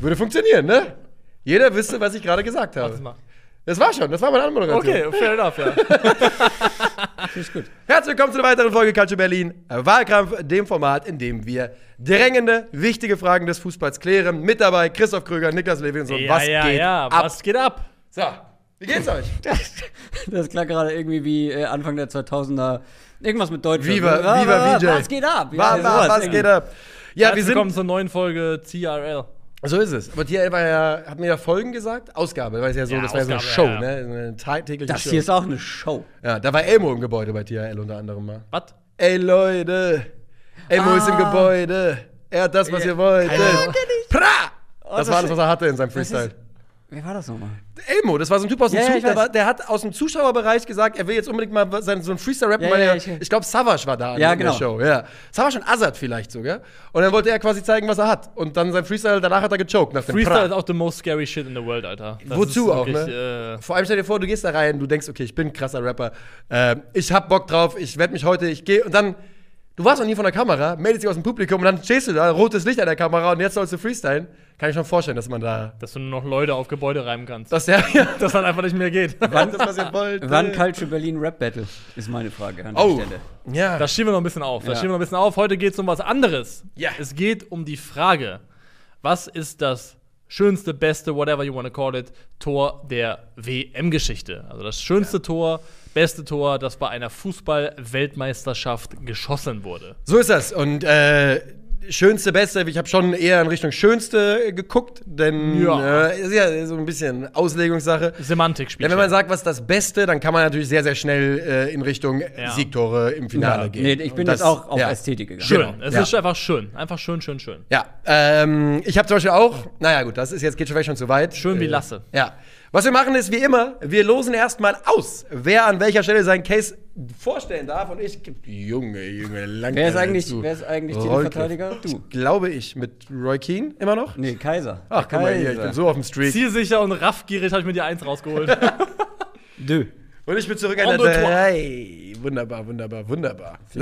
Würde funktionieren, ne? Jeder wüsste, was ich gerade gesagt habe. mal. Das war schon, das war meine Anmoderation. Okay, fair enough, ja. Ist gut. Herzlich willkommen zu einer weiteren Folge Culture Berlin. Wahlkampf, dem Format, in dem wir drängende, wichtige Fragen des Fußballs klären. Mit dabei Christoph Kröger, Niklas Levinson. ja, was ja, geht ja. ab? Was geht ab? So, wie geht's euch? Das klang gerade irgendwie wie äh, Anfang der 2000er. Irgendwas mit Deutsch. Viva, Wa- Viva wa- VJ. Was geht ab? Ja, wa, sowas was irgendwie. geht ab? Ja, wir Herzlich willkommen sind. zur neuen Folge TRL. So ist es. Aber hier war ja, hat mir ja Folgen gesagt? Ausgabe, weil es ja so, Ja, das war ja so eine Ausgabe, Show, ja, ja. ne? Eine tä- tägliche Das Show. hier ist auch eine Show. ja, da war Elmo im Gebäude bei THL unter anderem mal. Was? Ey Leute, Elmo ist im Ah. Gebäude. Er hat das, was ihr Ahnung. Pra! Oh, Das das war das, was er hatte in seinem Das Freestyle. Wer war das nochmal? Elmo, das war so ein Typ aus dem Ja, Zug, der, war, der hat aus dem Zuschauerbereich gesagt, er will jetzt unbedingt mal sein, so ein Freestyle rappen, Ja, weil ja, er, ich- ich, glaube, Savage war da Ja, in genau. der Show. Ja. Savage und Azad vielleicht sogar. Und dann wollte er quasi zeigen, was er hat. Und dann sein Freestyle, danach hat er gechoked nach dem Freestyle Pra. ist auch the most scary shit in the world, Alter. Das Wozu auch, wirklich, ne? Äh, Vor allem stell dir vor, du gehst da rein, du denkst, okay, ich bin ein krasser Rapper, äh, ich hab Bock drauf, ich werde mich heute, ich gehe und dann, du warst noch nie von der Kamera, meldest dich aus dem Publikum und dann stehst du da, rotes Licht an der Kamera und jetzt sollst du freestylen. Kann ich schon vorstellen, dass man da, dass du nur noch Leute auf Gebäude reiben kannst. dass der, ja, das dann einfach nicht mehr geht. wann das, was ihr wollt. Wann Culture Berlin Rap Battle? Ist meine Frage an Oh, der Stelle. ja. Da schieben wir noch ein bisschen auf. Da Ja. schieben wir noch ein bisschen auf. Heute geht es um was anderes. Ja. Es geht um die Frage, was ist das schönste, beste, whatever you want to call it, Tor der WM-Geschichte? Also das schönste Tor, beste Tor, das bei einer Fußball-Weltmeisterschaft geschossen wurde. So ist das. Und äh, schönste, beste, ich habe schon eher in Richtung schönste geguckt, denn Ja. äh, ist ja so ein bisschen Auslegungssache. Semantikspiel. Denn wenn man sagt, was ist das Beste, dann kann man natürlich sehr, sehr schnell äh, in Richtung Ja. Siegtore im Finale Ja. gehen. Nee, ich bin das- jetzt auch auf ja. Ästhetik gegangen. schön. Genau, Es ja. ist einfach schön. Einfach schön, schön, schön. Ja, ähm, ich habe zum Beispiel auch, naja gut, das ist jetzt geht schon vielleicht schon zu weit. Schön wie Äh, Lasse. Ja. Was wir machen ist wie immer, wir losen erstmal aus, wer an welcher Stelle seinen Case vorstellen darf. Und ich, Junge, Junge, lang. Wer ist eigentlich, wer ist eigentlich. Titelverteidiger? Du. Glaube ich, mit Roy Keane immer noch? Nee, Kaiser. Ach, guck mal hier, ich bin so auf dem Streak. Zielsicher und raffgierig habe ich mir die Eins rausgeholt. Dö. Und ich bin zurück an der. 3. Wunderbar, wunderbar, wunderbar. So.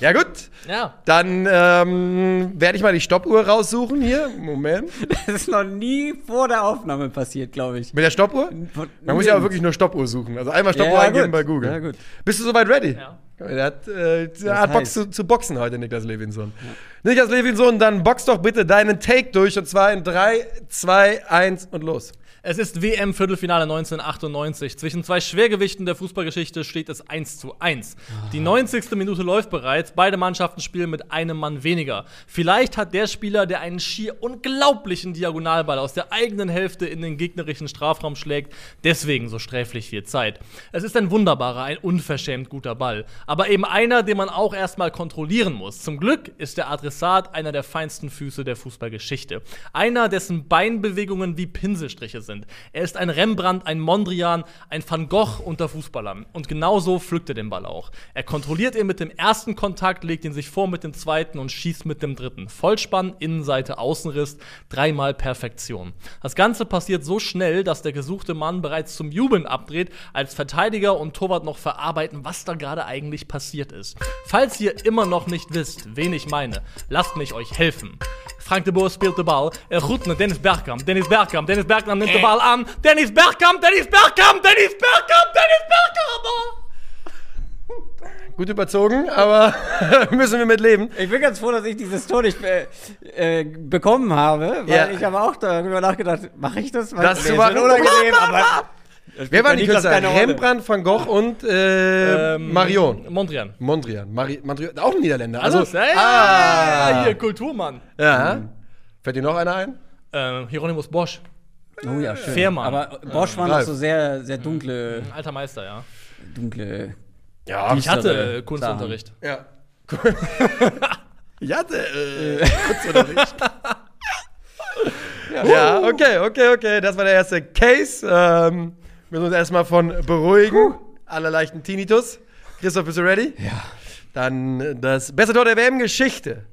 Ja, gut. ja. Dann ähm, werde ich mal die Stoppuhr raussuchen hier. Moment. Das ist noch nie vor der Aufnahme passiert, glaube ich. Mit der Stoppuhr? Von- Man muss ja auch wirklich nur Stoppuhr suchen. Also einmal Stoppuhr Ja, eingeben gut. bei Google. Ja, gut. Bist du soweit ready? Ja. Der hat, äh, der hat Bock zu, zu boxen heute, Niklas Levinson. Niklas Levinson, dann box doch bitte deinen Take durch. Und zwar in 3, 2, 1 und los. Es ist WM-Viertelfinale 1998. Zwischen zwei Schwergewichten der Fußballgeschichte steht es 1 zu 1. Die 90. Minute läuft bereits. Beide Mannschaften spielen mit einem Mann weniger. Vielleicht hat der Spieler, der einen schier unglaublichen Diagonalball aus der eigenen Hälfte in den gegnerischen Strafraum schlägt, deswegen so sträflich viel Zeit. Es ist ein wunderbarer, ein unverschämt guter Ball. Aber eben einer, den man auch erstmal kontrollieren muss. Zum Glück ist der Adressat einer der feinsten Füße der Fußballgeschichte. Einer, dessen Beinbewegungen wie Pinselstriche sind. Er ist ein Rembrandt, ein Mondrian, ein Van Gogh unter Fußballern. Und genauso pflückt er den Ball auch. Er kontrolliert ihn mit dem ersten Kontakt, legt ihn sich vor mit dem zweiten und schießt mit dem dritten. Vollspann, Innenseite, Außenriss, dreimal Perfektion. Das Ganze passiert so schnell, dass der gesuchte Mann bereits zum Jubeln abdreht, als Verteidiger und Torwart noch verarbeiten, was da gerade eigentlich passiert ist. Falls ihr immer noch nicht wisst, wen ich meine, lasst mich euch helfen. Frank de Boer speelt de bal. Er goed naar Dennis Bergkamp. Dennis Bergkamp. Dennis Bergkamp nimmt den Ball an. Dennis Bergkamp. Dennis Bergkamp. Dennis Bergkamp. Dennis Bergkamp. Gut überzogen, aber müssen wir mit leben. Ich bin ganz froh, dass ich dieses Tor nicht äh, äh, bekommen habe, weil Ja. ich habe auch darüber nachgedacht, mache ich das? Weil Das nee, zu ist unangenehm, aber Wer waren die Künstler? Rembrandt, Van Gogh und äh, Ähm, Marion. Mondrian. Mondrian. Mari Mondrian. Auch ein Niederländer. Also, Also, ja, ah, hier, Kulturmann. ja. Fällt dir noch einer ein? Ähm, Hieronymus Bosch. Oh ja, schön. Fährmann. Aber Bosch waren noch Ralf. so sehr, sehr dunkle, Ein alter Meister, ja. dunkle. Ja. Ich hatte äh, Kunstunterricht. Ja. ich hatte äh, Kunstunterricht. ja, okay, okay, okay. Das war der erste Case. Ähm, müssen uns erstmal von beruhigen. Alle leichten Tinnitus. Christoph, bist du ready? Ja. Dann äh, das beste Tor der WM-Geschichte.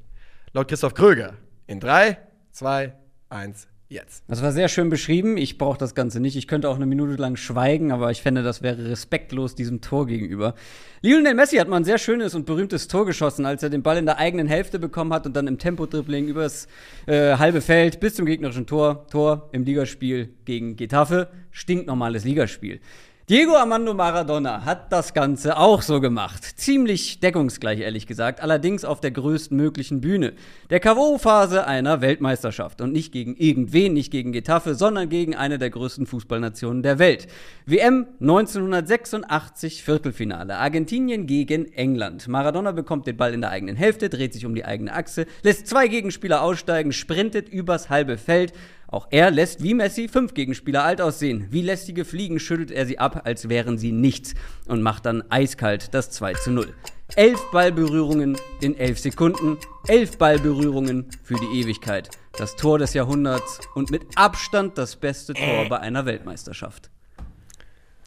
Laut Christoph Kröger. In 3, 2, 1, jetzt. Das war sehr schön beschrieben. Ich brauche das Ganze nicht. Ich könnte auch eine Minute lang schweigen, aber ich fände, das wäre respektlos diesem Tor gegenüber. Lionel Messi hat mal ein sehr schönes und berühmtes Tor geschossen, als er den Ball in der eigenen Hälfte bekommen hat und dann im Tempo-Dribbling übers äh, halbe Feld bis zum gegnerischen Tor. Tor im Ligaspiel gegen Getafe. Stinknormales Ligaspiel. Diego Armando Maradona hat das Ganze auch so gemacht. Ziemlich deckungsgleich, ehrlich gesagt, allerdings auf der größten möglichen Bühne. Der K.O.-Phase einer Weltmeisterschaft. Und nicht gegen irgendwen, nicht gegen Getafe, sondern gegen eine der größten Fußballnationen der Welt. WM 1986 Viertelfinale. Argentinien gegen England. Maradona bekommt den Ball in der eigenen Hälfte, dreht sich um die eigene Achse, lässt zwei Gegenspieler aussteigen, sprintet übers halbe Feld. Auch er lässt wie Messi fünf Gegenspieler alt aussehen. Wie lästige Fliegen schüttelt er sie ab, als wären sie nichts und macht dann eiskalt das 2 zu 0. Elf Ballberührungen in elf Sekunden, elf Ballberührungen für die Ewigkeit. Das Tor des Jahrhunderts und mit Abstand das beste Tor bei einer Weltmeisterschaft.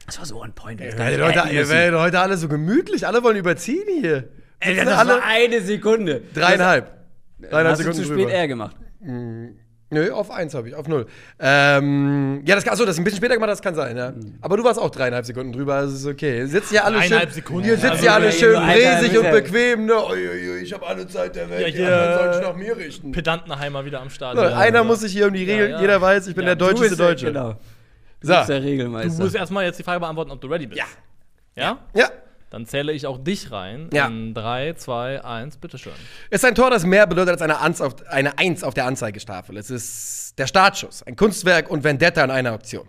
Das war so ein Point. Ihr werdet, heute, heute alle so gemütlich, alle wollen überziehen hier. Ey, das alle war eine Sekunde. dreieinhalb. Das Dreieinhalb hast du Sekunden zu spät drüber. R gemacht. Nö, auf eins habe ich, auf null. Ähm, ja, das, achso, das ist ein bisschen später gemacht, das kann sein, ja. Aber du warst auch dreieinhalb Sekunden drüber, also ist okay. Ihr sitzt ja alle schön, Dreieinhalb Sekunden? Ihr sitzt Also, ja alle schön Alter, und bequem, ne? Ui, ui, ui, ich habe alle Zeit der Welt, Ja, die hier- anderen sollen sich nach mir richten. Pedantenheimer wieder am Start. So, einer muss sich hier um die Regeln, ja. jeder weiß, ich bin Ja, der du deutscheste Du bist Deutsche. Der, genau. Du So. bist der Du Regelmeister. musst erstmal jetzt die Frage beantworten, ob du ready bist. Ja. Ja? Ja. Dann zähle ich auch dich rein. Ja. In 3, 2, 1, bitteschön. Es ist ein Tor, das mehr bedeutet als eine, Anz auf, eine Eins auf der Anzeigestafel. Es ist der Startschuss, ein Kunstwerk und Vendetta in einer Aktion.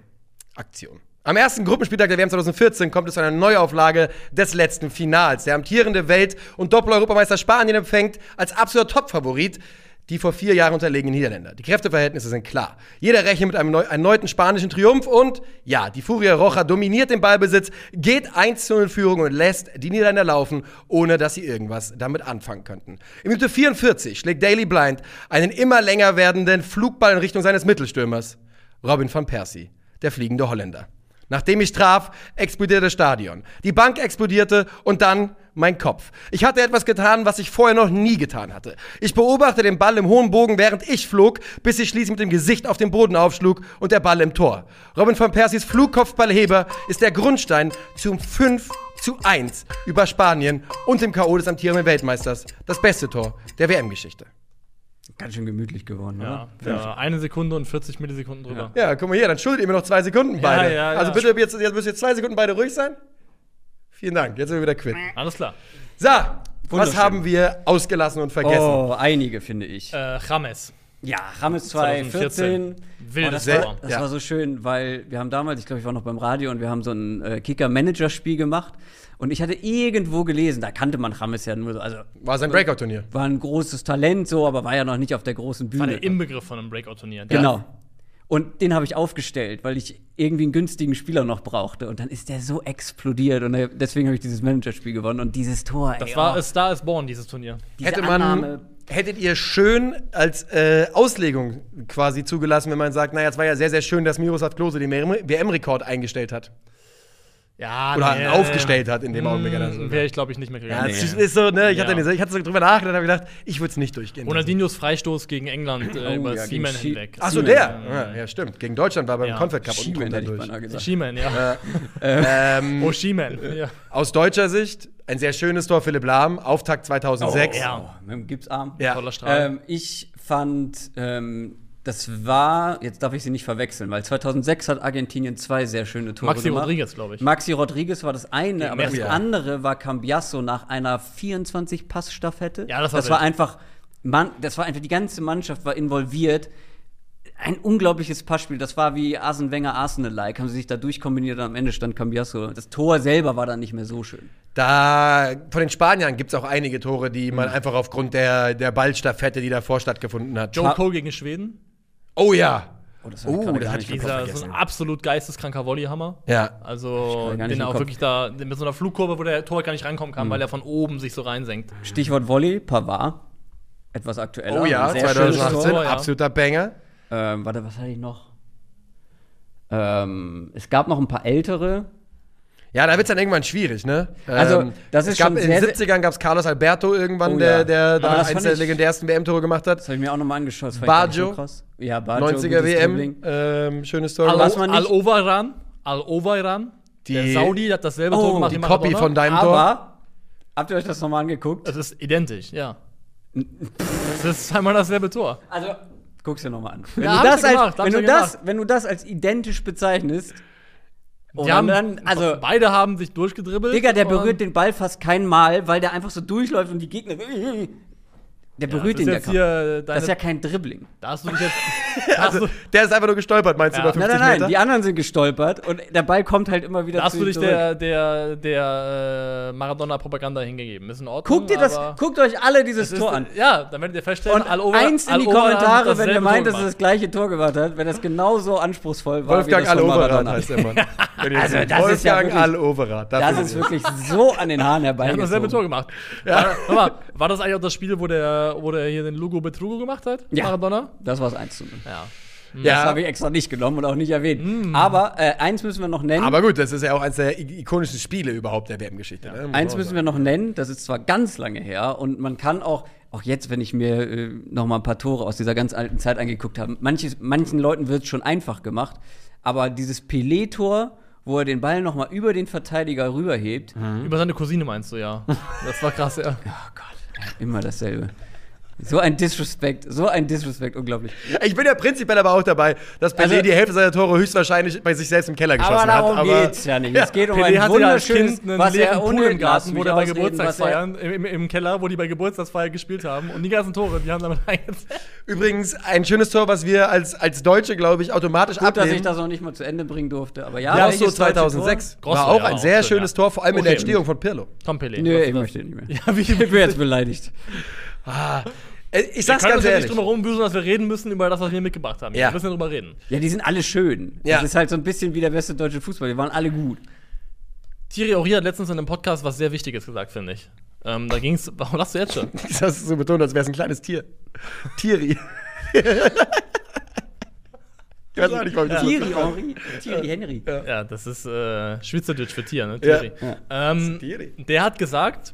Aktion. Am ersten Gruppenspieltag der WM 2014 kommt es zu einer Neuauflage des letzten Finals. Der amtierende Welt- und Doppel-Europameister Spanien empfängt als absoluter Topfavorit die vor vier Jahren unterlegenen Niederländer. Die Kräfteverhältnisse sind klar. Jeder rechnet mit einem neu erneuten spanischen Triumph und ja, die Furia Roja dominiert den Ballbesitz, geht 1 zu 0 in Führung und lässt die Niederländer laufen, ohne dass sie irgendwas damit anfangen könnten. In Minute 44 schlägt Daily Blind einen immer länger werdenden Flugball in Richtung seines Mittelstürmers, Robin van Persie, der fliegende Holländer. Nachdem ich traf, explodierte das Stadion. Die Bank explodierte und dann mein Kopf. Ich hatte etwas getan, was ich vorher noch nie getan hatte. Ich beobachte den Ball im hohen Bogen, während ich flog, bis ich schließlich mit dem Gesicht auf den Boden aufschlug und der Ball im Tor. Robin van Persies Flugkopfballheber ist der Grundstein zum 5 zu 1 über Spanien und dem K.O. des amtierenden Weltmeisters. Das beste Tor der WM-Geschichte. Ganz schön gemütlich geworden, Ja. oder? ja. Eine Sekunde und 40 Millisekunden drüber. Ja, guck mal hier, dann schuldet ihr mir noch zwei Sekunden beide. ja, ja. Also bitte, jetzt, jetzt müsst ihr zwei Sekunden beide ruhig sein. Vielen Dank, jetzt sind wir wieder quitt. Alles klar. So, was haben wir ausgelassen und vergessen? Oh, einige, finde ich. Äh, James. Ja, Rames 2014. 2014. Wildes das war, das Ja. war so schön, weil wir haben damals, ich glaube, ich war noch beim Radio und wir haben so ein äh, Kicker-Manager-Spiel gemacht. Und ich hatte irgendwo gelesen, da kannte man Rames ja nur so, also War sein Breakout-Turnier. war ein großes Talent so, aber war ja noch nicht auf der großen War Bühne. der Inbegriff von einem Breakout-Turnier. Genau. Und den habe ich aufgestellt, weil ich irgendwie einen günstigen Spieler noch brauchte. Und dann ist der so explodiert. Und deswegen habe ich dieses Managerspiel gewonnen. Und dieses Tor, ey, Das war oh, Star is Born, dieses Turnier. diese Hätte man, Annahme. hättet ihr schön als äh, Auslegung quasi zugelassen, wenn man sagt, naja, es war ja sehr, sehr schön, dass Miroslav Klose den WM-Rekord eingestellt hat. Ja, Oder nee. aufgestellt hat in dem Augenblick. oder so. Wäre ich, glaube ich, nicht mehr Ja, gegangen. es ist so, ne? Ich, Ja. hatte, ich hatte so drüber nachgedacht und habe gedacht, ich würde es nicht durchgehen. Ronaldinhos Freistoß gegen England äh, Oh, über ja, Seaman hinweg. Ach so, Siemen. der. Ja, ja, stimmt. Gegen Deutschland war beim Ja. Confed Cup und Schiemen, drunter durch. Seaman, ja. Ähm, Oh, Seaman. Ja. aus deutscher Sicht ein sehr schönes Tor, Philipp Lahm, Auftakt 2006. Oh, ja. Oh, mit dem Gipsarm. Ja. Toller Strahl. Ähm, ich fand, ähm, das war, jetzt darf ich sie nicht verwechseln, weil 2006 hat Argentinien zwei sehr schöne Tore Maxi gemacht. Rodriguez, glaube ich. Maxi Rodriguez war das eine, Gegen aber das Mexiko. andere war Cambiasso nach einer 24-Pass-Staffette. Ja, das war das war wild. einfach, man, das war einfach, die ganze Mannschaft war involviert. Ein unglaubliches Passspiel. Das war wie Arsene Wenger Arsenal-like. Haben sie sich da durchkombiniert und am Ende stand Cambiasso. Das Tor selber war dann nicht mehr so schön. Da, von den Spaniern gibt es auch einige Tore, die man einfach aufgrund der, der Ballstaffette, die davor stattgefunden hat. Joe Cole gegen Schweden. Oh ja. Oh, das ich Oh, gerade der gar hat nicht die- im Kopf. Dieser so ein absolut geisteskranker Volleyhammer. Ja. Also, den er auch Kopf. wirklich da mit so einer Flugkurve, wo der Tor gar nicht rankommen Mhm. kann, weil er von oben sich so reinsenkt. Stichwort Volley, Pavard. Etwas aktueller. Oh ja, Ein sehr schönes 2018, Tor, ja. absoluter Banger. Ähm, warte, was hatte ich noch? Ähm, es gab noch ein paar ältere. Ja, da wird es dann irgendwann schwierig, ne? Also, das es ist gab, schon In sehr, den 70ern gab es Carlos Alberto irgendwann, Oh der, ja. der Aber da das eins der legendärsten WM-Tore gemacht hat. Das habe ich mir auch nochmal angeschaut. Das Baggio. Ja, Baggio, 90er gutes WM, ähm, schönes Tor. Al- Was man nicht- Al-Overan, Al-Overan, der Die- Saudi hat dasselbe Oh, Tor gemacht die Copy von deinem Tor. Aber, habt ihr euch das nochmal angeguckt? Es ist identisch, ja. Das ist einmal dasselbe Tor. Also, guck's dir nochmal an. Wenn, Ja, du das, als, gemacht, hab wenn, du das, wenn du das als identisch bezeichnest, Die oder haben, dann, also, beide haben sich durchgedribbelt. Digga, der und- berührt den Ball fast kein Mal, weil der einfach so durchläuft und die Gegner. Der Ja, berührt das ihn ja jetzt kaum. hier deine, Das ist ja kein Dribbling. Da hast du dich jetzt. da hast Also, du, der ist einfach nur gestolpert, meinst du, Ja. über 50 Nein, nein, nein, Meter? die anderen sind gestolpert und der Ball kommt halt immer wieder da hast zu du ihm dich zurück. der, der, der äh, Maradona-Propaganda hingegeben. Ist in Ordnung. Guckt ihr das, guckt euch alle dieses es ist, Tor an. Ja, dann werdet ihr feststellen, Und Al-Over- eins in die Kommentare, wenn ihr meint, Tor dass er das gleiche Tor gemacht hat, wenn das genauso anspruchsvoll war Wolfgang wie das von Al-Overath Maradona. heißt der Mann. Also, das ist ja Wolfgang wirklich- Al-Overath. Das dafür ist wirklich so an den Haaren Er hat dasselbe Tor gemacht. Ja. War das eigentlich auch das Spiel, wo der, wo der hier den Lugo Betrugo gemacht hat? Ja. Maradona? Das war's 1 zu 0. Ja. wir. Das Ja, habe ich extra nicht genommen und auch nicht erwähnt. Aber äh, eins müssen wir noch nennen. aber gut, das ist ja auch eines der ikonischen Spiele überhaupt der WM-Geschichte. ne? Muss Eins müssen wir noch nennen, das ist zwar ganz lange her und man kann auch, auch jetzt, wenn ich mir äh, noch mal ein paar Tore aus dieser ganz alten Zeit angeguckt habe, manches, manchen Leuten wird es schon einfach gemacht, aber dieses Pelé-Tor, wo er den Ball noch mal über den Verteidiger rüberhebt, Über seine Cousine meinst du, ja. Das war krass, ja. oh Gott, immer dasselbe. So ein Disrespect, so ein Disrespect, unglaublich. Ich bin ja prinzipiell aber auch dabei, dass Pelé Also- die Hälfte seiner Tore höchstwahrscheinlich bei sich selbst im Keller geschossen Aber darum hat. Aber geht's ja nicht. Es geht um Pelé ein wunderschönes, Kind einen was leeren er Pool ohne im Garten, wo der bei er- Geburtstagsfeiern, im, im, Keller, wo die bei Geburtstagsfeiern gespielt haben. Und die ganzen Tore, die haben damit eingezählt. Übrigens ein schönes Tor, was wir als, als Deutsche, glaube ich, automatisch Gut, dass abnehmen. ich das noch nicht mal zu Ende bringen durfte, aber ja. ja, so deutsche 2006. Grosso, War auch ja, ein sehr schön, schönes ja. Tor, vor allem in der. Entstehung von Pirlo. Tom Pelé. Was ich möchte nicht mehr. Ja, wie, Ich bin jetzt beleidigt. Äh, Ich Wir sag's können ganz uns ja nicht ehrlich. drum herum büßen, dass wir reden müssen über das, was wir mitgebracht haben. Ja. Wir müssen ja drüber reden. Ja, die sind alle schön. Ja. Das ist halt so ein bisschen wie der beste deutsche Fußball. Die waren alle gut. Thierry Henry hat letztens in einem Podcast was sehr Wichtiges gesagt, finde ich. Ähm, da ging's. Warum lachst du jetzt schon? Das hast du so betont, als wäre es ein kleines Tier. Thierry. ich weiß auch nicht, warum ich das so- Thierry Henry. Thierry Henry. Ja, das ist äh, Schweizerdeutsch für Tier, ne? Ja. Thierry. Ja. Ähm, Thierry. der hat gesagt,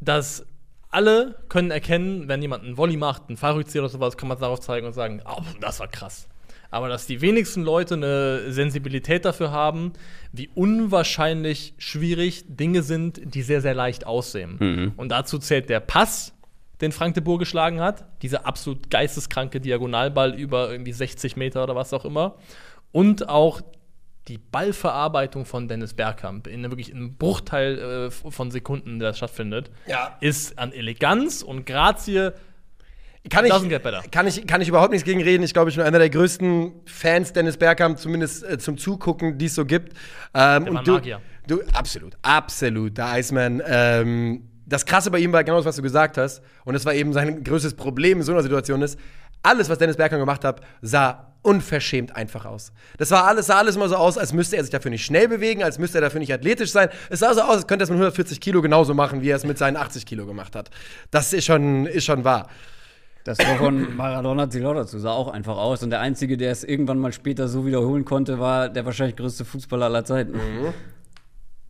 dass alle können erkennen, wenn jemand einen Volley macht, einen Fallrückzieher oder sowas, kann man darauf zeigen und sagen, oh, das war krass. Aber dass die wenigsten Leute eine Sensibilität dafür haben, wie unwahrscheinlich schwierig Dinge sind, die sehr, sehr leicht aussehen. Und dazu zählt der Pass, den Frank de Boer geschlagen hat, dieser absolut geisteskranke Diagonalball über irgendwie 60 Meter oder was auch immer. Und auch die Ballverarbeitung von Dennis Bergkamp in wirklich einem Bruchteil äh, von Sekunden, der stattfindet, Ja. ist an Eleganz und Grazie. Kann ich, kann, ich, kann ich überhaupt nichts gegen reden. Ich glaube, ich bin einer der größten Fans Dennis Bergkamp, zumindest äh, zum Zugucken, die es so gibt. Ähm, Der ein du, Magier. du, absolut, absolut, der Iceman. Ähm, das Krasse bei ihm war genau das, was du gesagt hast. Und das war eben sein größtes Problem in so einer Situation ist, alles, was Dennis Bergkamp gemacht hat, sah unverschämt einfach aus. Das war alles, sah alles immer so aus, als müsste er sich dafür nicht schnell bewegen, als müsste er dafür nicht athletisch sein. Es sah so aus, als könnte er es mit 140 Kilo genauso machen, wie er es mit seinen 80 Kilo gemacht hat. Das ist schon, ist schon wahr. Das Tor von Maradona auch dazu, sah auch einfach aus. Und der Einzige, der es irgendwann mal später so wiederholen konnte, war der wahrscheinlich größte Fußballer aller Zeiten.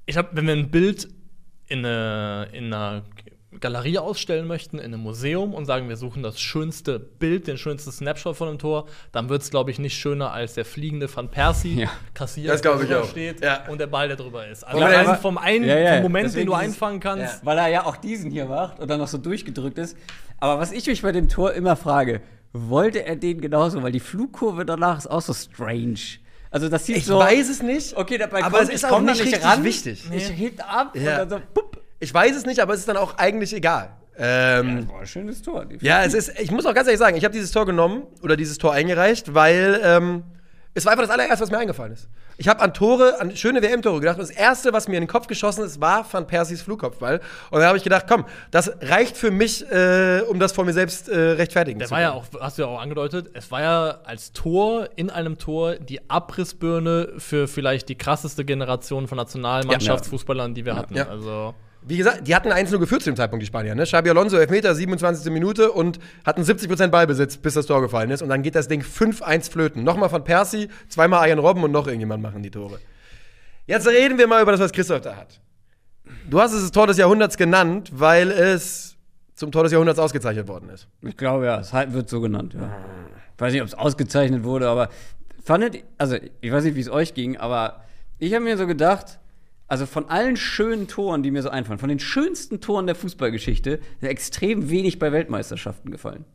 Ich habe, wenn wir ein Bild in, eine, in einer Galerie ausstellen möchten, in einem Museum und sagen, wir suchen das schönste Bild, den schönsten Snapshot von einem Tor, dann wird es, glaube ich, nicht schöner als der fliegende Van Persie, Ja. Kassier, der ich drüber steht Ja. und der Ball, der drüber ist. Also allein aber- vom, einen, Ja, ja, vom Moment, deswegen den du einfangen kannst. Weil er ja auch diesen hier macht und dann noch so durchgedrückt ist. Aber was ich mich bei dem Tor immer frage, wollte er den genauso? Weil die Flugkurve danach ist auch so strange. Also das sieht Ich so. weiß es nicht. Okay, dabei aber kommt, es ist auch nicht richtig ran, wichtig. Ich hebt ab Ja. und dann so, pupp. Ich weiß es nicht, aber es ist dann auch eigentlich egal. Ähm, Boah, schönes Tor. Ja, es ist, ich muss auch ganz ehrlich sagen, ich habe dieses Tor genommen oder dieses Tor eingereicht, weil ähm, es war einfach das allererste, was mir eingefallen ist. Ich habe an Tore, an schöne WM-Tore gedacht und das erste, was mir in den Kopf geschossen ist, war Van Persies Flugkopfball. Und da habe ich gedacht, komm, das reicht für mich, äh, um das vor mir selbst äh, rechtfertigen Der zu war können. ja auch, hast du ja auch angedeutet, es war ja als Tor in einem Tor die Abrissbirne für vielleicht die krasseste Generation von Nationalmannschaftsfußballern, die wir hatten. Ja. Also Wie gesagt, die hatten 1-0 geführt zu dem Zeitpunkt, die Spanier. Ne? Xabi Alonso, Elfmeter, 27. Minute und hatten 70% Ballbesitz, bis das Tor gefallen ist. Und dann geht das Ding 5-1 flöten. Nochmal von Percy, zweimal Ian Robben und noch irgendjemand machen die Tore. Jetzt reden wir mal über das, was Christoph da hat. Du hast es das Tor des Jahrhunderts genannt, weil es zum Tor des Jahrhunderts ausgezeichnet worden ist. Ich glaube ja, es wird so genannt, ja. Ich weiß nicht, ob es ausgezeichnet wurde, aber fandet, also ich weiß nicht, wie es euch ging, aber ich habe mir so gedacht, also von allen schönen Toren, die mir so einfallen, von den schönsten Toren der Fußballgeschichte, sind extrem wenig bei Weltmeisterschaften gefallen.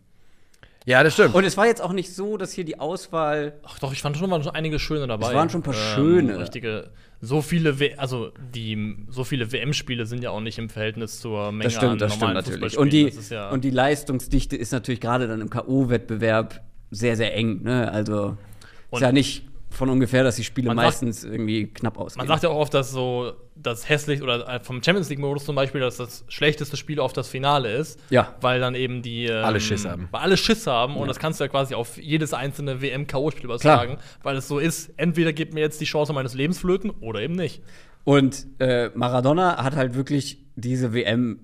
Ja, das stimmt. Und es war jetzt auch nicht so, dass hier die Auswahl. Ach doch, ich fand schon, schon einige schöne dabei. Es waren schon ein paar schöne. Richtige, so viele, w also die, so viele WM-Spiele sind ja auch nicht im Verhältnis zur Menge Das stimmt, an das stimmt normalen natürlich. Fußballspielen. Und die, ja, und die Leistungsdichte ist natürlich gerade dann im K.O.-Wettbewerb sehr, sehr eng. Ne? Also ist ja nicht von ungefähr, dass die Spiele Man sagt- meistens irgendwie knapp ausgehen. man sagt ja auch oft, dass so das hässlich oder äh, vom Champions League-Modus zum Beispiel, dass das schlechteste Spiel auf das Finale ist. Ja. Weil dann eben die. Ähm, Alle Schiss haben. Weil alle Schiss haben und das kannst du ja quasi auf jedes einzelne WM-K.O.-Spiel übertragen, weil es so ist, entweder gibt mir jetzt die Chance meines Lebens flöten oder eben nicht. Und äh, Maradona hat halt wirklich diese WM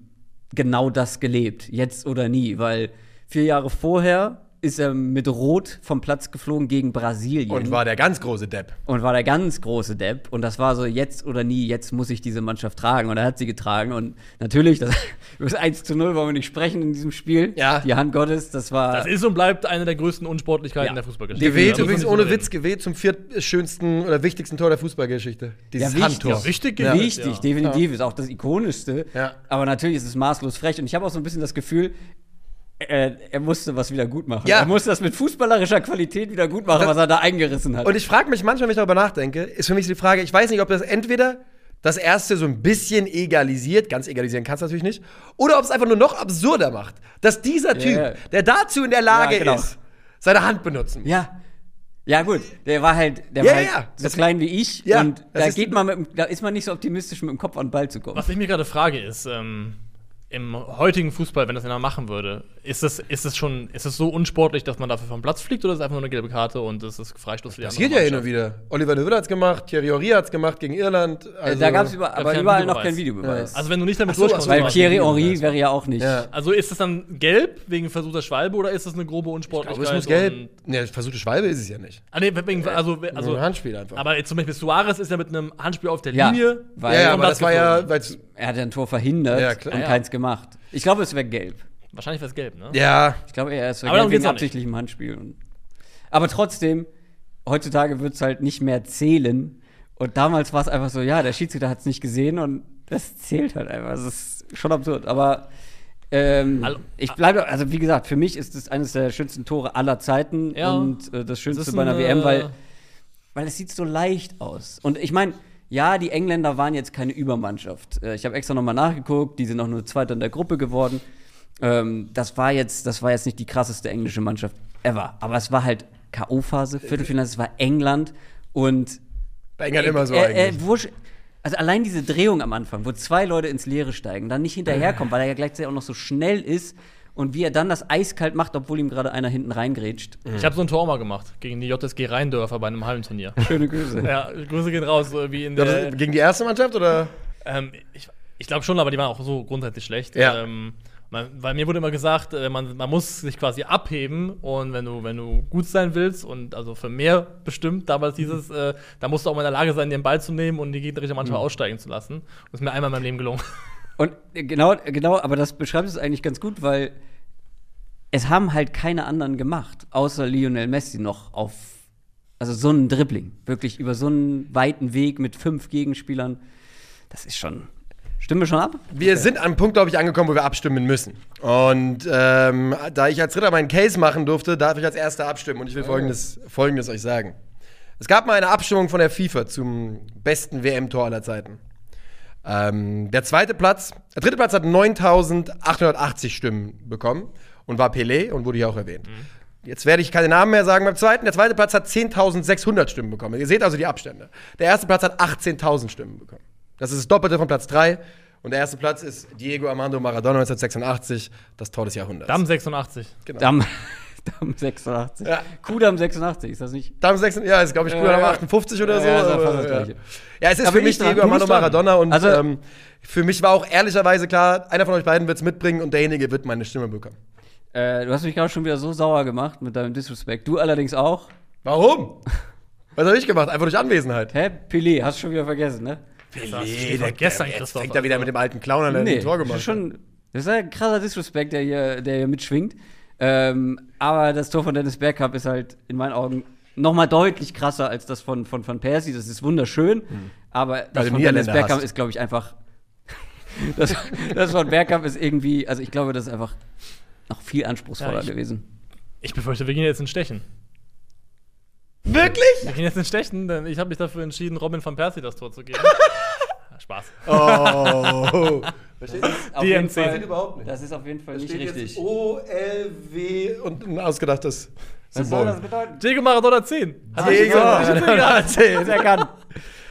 genau das gelebt, jetzt oder nie, weil vier Jahre vorher ist er mit Rot vom Platz geflogen gegen Brasilien Und war der ganz große Depp. und war der ganz große Depp. Und das war so, jetzt oder nie, jetzt muss ich diese Mannschaft tragen. Und er hat sie getragen. Und natürlich, das, über das 1 zu 0 wollen wir nicht sprechen in diesem Spiel. Ja. Die Hand Gottes, das war. Das ist und bleibt eine der größten Unsportlichkeiten Ja. der Fußballgeschichte. Gewählt übrigens nicht ohne. Witz, gewählt zum viertschönsten oder wichtigsten Tor der Fußballgeschichte. Dieses Ja, wichtig. Handtor. Ja, wichtig Ja. Wichtig, ja. definitiv, ist auch das ikonischste. Ja. Aber natürlich ist es maßlos frech. Und ich habe auch so ein bisschen das Gefühl, äh, er musste was wieder gut machen. Ja. Er musste das mit fußballerischer Qualität wieder gut machen, Das- was er da eingerissen hat. Und ich frage mich manchmal, wenn ich darüber nachdenke, ist für mich die Frage, ich weiß nicht, ob das entweder das erste so ein bisschen egalisiert, ganz egalisieren kannst du natürlich nicht, oder ob es einfach nur noch absurder macht, dass dieser Typ, ja. der dazu in der Lage Ja, genau. ist, seine Hand benutzen. ja. Ja, gut, der war halt, der Ja, war halt ja. so Das- klein wie ich. Ja, und da ist- geht man mit, da ist man nicht so optimistisch, mit dem Kopf an den Ball zu kommen. Was ich mir gerade frage, ist, ähm, im heutigen Fußball, wenn das einer machen würde, ist es, ist es schon, ist es so unsportlich, dass man dafür vom Platz fliegt oder ist es einfach nur eine gelbe Karte und es ist Freistoß für die Passiert andere ja Mannschaft? wieder. Oliver Löw hat's gemacht, Thierry Henry hat's gemacht gegen Irland. Äh, Also, da gab es über, aber überall noch kein Videobeweis. Also wenn du nicht damit so, durchkommst, Weil Thierry war. wäre ja auch nicht. Ja. also ist es dann gelb wegen versuchter Schwalbe oder ist es eine grobe aber Unsportlichkeit? es muss gelb. Ne, versuchte Schwalbe ist es ja nicht. Ah, nee, wegen, also, Also ein Handspiel einfach. aber zum Beispiel Suarez ist ja mit einem Handspiel auf der Ja, Linie. weil- ja, ja, vom aber das war ja, weil's, Er hat ja ein Tor verhindert Ja, klar. und Ja. keins gemacht. Ich glaube, es wäre gelb. Wahrscheinlich wäre es gelb, ne? ja, Ich glaube, er ist Aber darum gelb wegen absichtlichem Handspiel. Und aber trotzdem, heutzutage wird es halt nicht mehr zählen. Und damals war es einfach so, ja, der Schiedsrichter hat es nicht gesehen und das zählt halt einfach. Das ist schon absurd. Aber ähm, Also- ich bleibe, also wie gesagt, für mich ist es eines der schönsten Tore aller Zeiten Ja. und äh, das Schönste bei einer ein, WM, weil äh, weil es sieht so leicht aus. Und ich meine, ja, die Engländer waren jetzt keine Übermannschaft. Äh, Ich habe extra nochmal nachgeguckt, die sind auch nur Zweiter in der Gruppe geworden. Ähm, das, war jetzt, das war jetzt nicht die krasseste englische Mannschaft ever. Aber es war halt K.O.-Phase, Viertelfinale, es war England und bei England immer so äh, eigentlich. äh, also allein diese Drehung am Anfang, wo zwei Leute ins Leere steigen, dann nicht hinterherkommen, weil er ja gleichzeitig auch noch so schnell ist und wie er dann das eiskalt macht, obwohl ihm gerade einer hinten reingrätscht. Ich habe so ein Tor mal gemacht gegen die JSG Rheindörfer bei einem Hallenturnier. Schöne Grüße. ja, Grüße gehen raus, so wie in der. gegen die erste Mannschaft oder? Ähm, ich ich glaube schon, aber die waren auch so grundsätzlich schlecht. Ja. Ähm, man, weil mir wurde immer gesagt, äh, man, man muss sich quasi abheben und wenn du, wenn du gut sein willst und also für mehr bestimmt, damals dieses, äh, da musst du auch mal in der Lage sein, den Ball zu nehmen und die gegnerische Mannschaft Mhm. aussteigen zu lassen. Das ist mir einmal in meinem Leben gelungen. Und äh, genau, genau, aber das beschreibt es eigentlich ganz gut, weil es haben halt keine anderen gemacht, außer Lionel Messi noch auf, also so einen Dribbling, wirklich über so einen weiten Weg mit fünf Gegenspielern. Das ist schon, stimmen wir schon ab? Wir sind an einem Punkt, glaube ich, angekommen, wo wir abstimmen müssen. Und ähm, da ich als Ritter meinen Case machen durfte, darf ich als Erster abstimmen. Und ich will Folgendes, Folgendes euch sagen. Es gab mal eine Abstimmung von der FIFA zum besten WM-Tor aller Zeiten. Ähm, der zweite Platz, der dritte Platz hat 9880 Stimmen bekommen und war Pelé und wurde hier auch erwähnt. Jetzt werde ich keine Namen mehr sagen beim zweiten. Der zweite Platz hat 10.600 Stimmen bekommen. Ihr seht also die Abstände. Der erste Platz hat 18.000 Stimmen bekommen. Das ist das Doppelte von Platz 3. Und der erste Platz ist Diego Armando Maradona 1986, das Tor des Jahrhunderts. Damm 86. genau. Damm, Damm 86. Ja. Kudam 86, ist das nicht? Damm 6, ja, ist glaube ich früher ja. 58 oder so. ja, ist ja das ja. Gleiche. ja, es ist Da für mich. Diego Armando. Maradona und Also- ähm, für mich war auch ehrlicherweise klar, einer von euch beiden wird es mitbringen und derjenige wird meine Stimme bekommen. Äh, du hast mich gerade schon wieder so sauer gemacht mit deinem Disrespect. Du allerdings auch. Warum? Was habe ich gemacht? Einfach durch Anwesenheit. Hä? Pelé, hast du schon wieder vergessen, ne? Das steht von gestern, jetzt Christoph. fängt er wieder also. mit dem alten Clown an, der ein Tor das gemacht ist schon. Das ist ein krasser Disrespect, der hier, der hier mitschwingt. Ähm, aber das Tor von Dennis Bergkamp ist halt in meinen Augen noch mal deutlich krasser als das von, von Van Persie. Das ist wunderschön. Aber das du von Dennis Bergkamp hast. ist, glaube ich, einfach. das, das von Bergkamp ist irgendwie. Also, ich glaube, das ist einfach noch viel anspruchsvoller Ja, ich- gewesen. Ich befürchte, wir gehen jetzt in Stechen. Wirklich? Wir gehen jetzt in Stechen, denn ich habe mich dafür entschieden, Robin van Persie das Tor zu geben. Ja, Spaß. Oh. Auf jeden DMC. Fall, überhaupt nicht. das ist auf jeden Fall nicht Steht richtig. jetzt O, L, W und ein ausgedachtes Was soll das Symbol. bedeuten? Diego Maradona 10. Hat Diego. Maradona Das 10. er kann. Das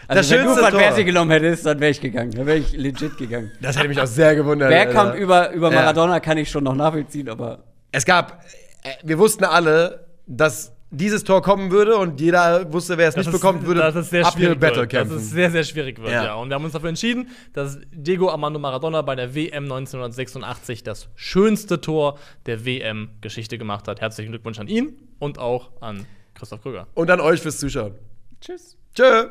Also, wenn du schönste Van Tor. Persie genommen hättest, dann wäre ich gegangen. Dann wäre ich legit gegangen. Das hätte mich auch sehr gewundert. Bergkamp Alter. über, über Ja. Maradona kann ich schon noch nachvollziehen, aber Es gab, äh, wir wussten alle, dass dieses Tor kommen würde und jeder wusste, wer es nicht ist- bekommt, würde dass es sehr Uphill schwierig Battle wird. Dass kämpfen. es sehr, sehr schwierig wird, Ja. ja. Und wir haben uns dafür entschieden, dass Diego Armando Maradona bei der WM 1986 das schönste Tor der WM-Geschichte gemacht hat. Herzlichen Glückwunsch an ihn und auch an Christoph Krüger. und an euch fürs Zuschauen. tschüss. Tschö.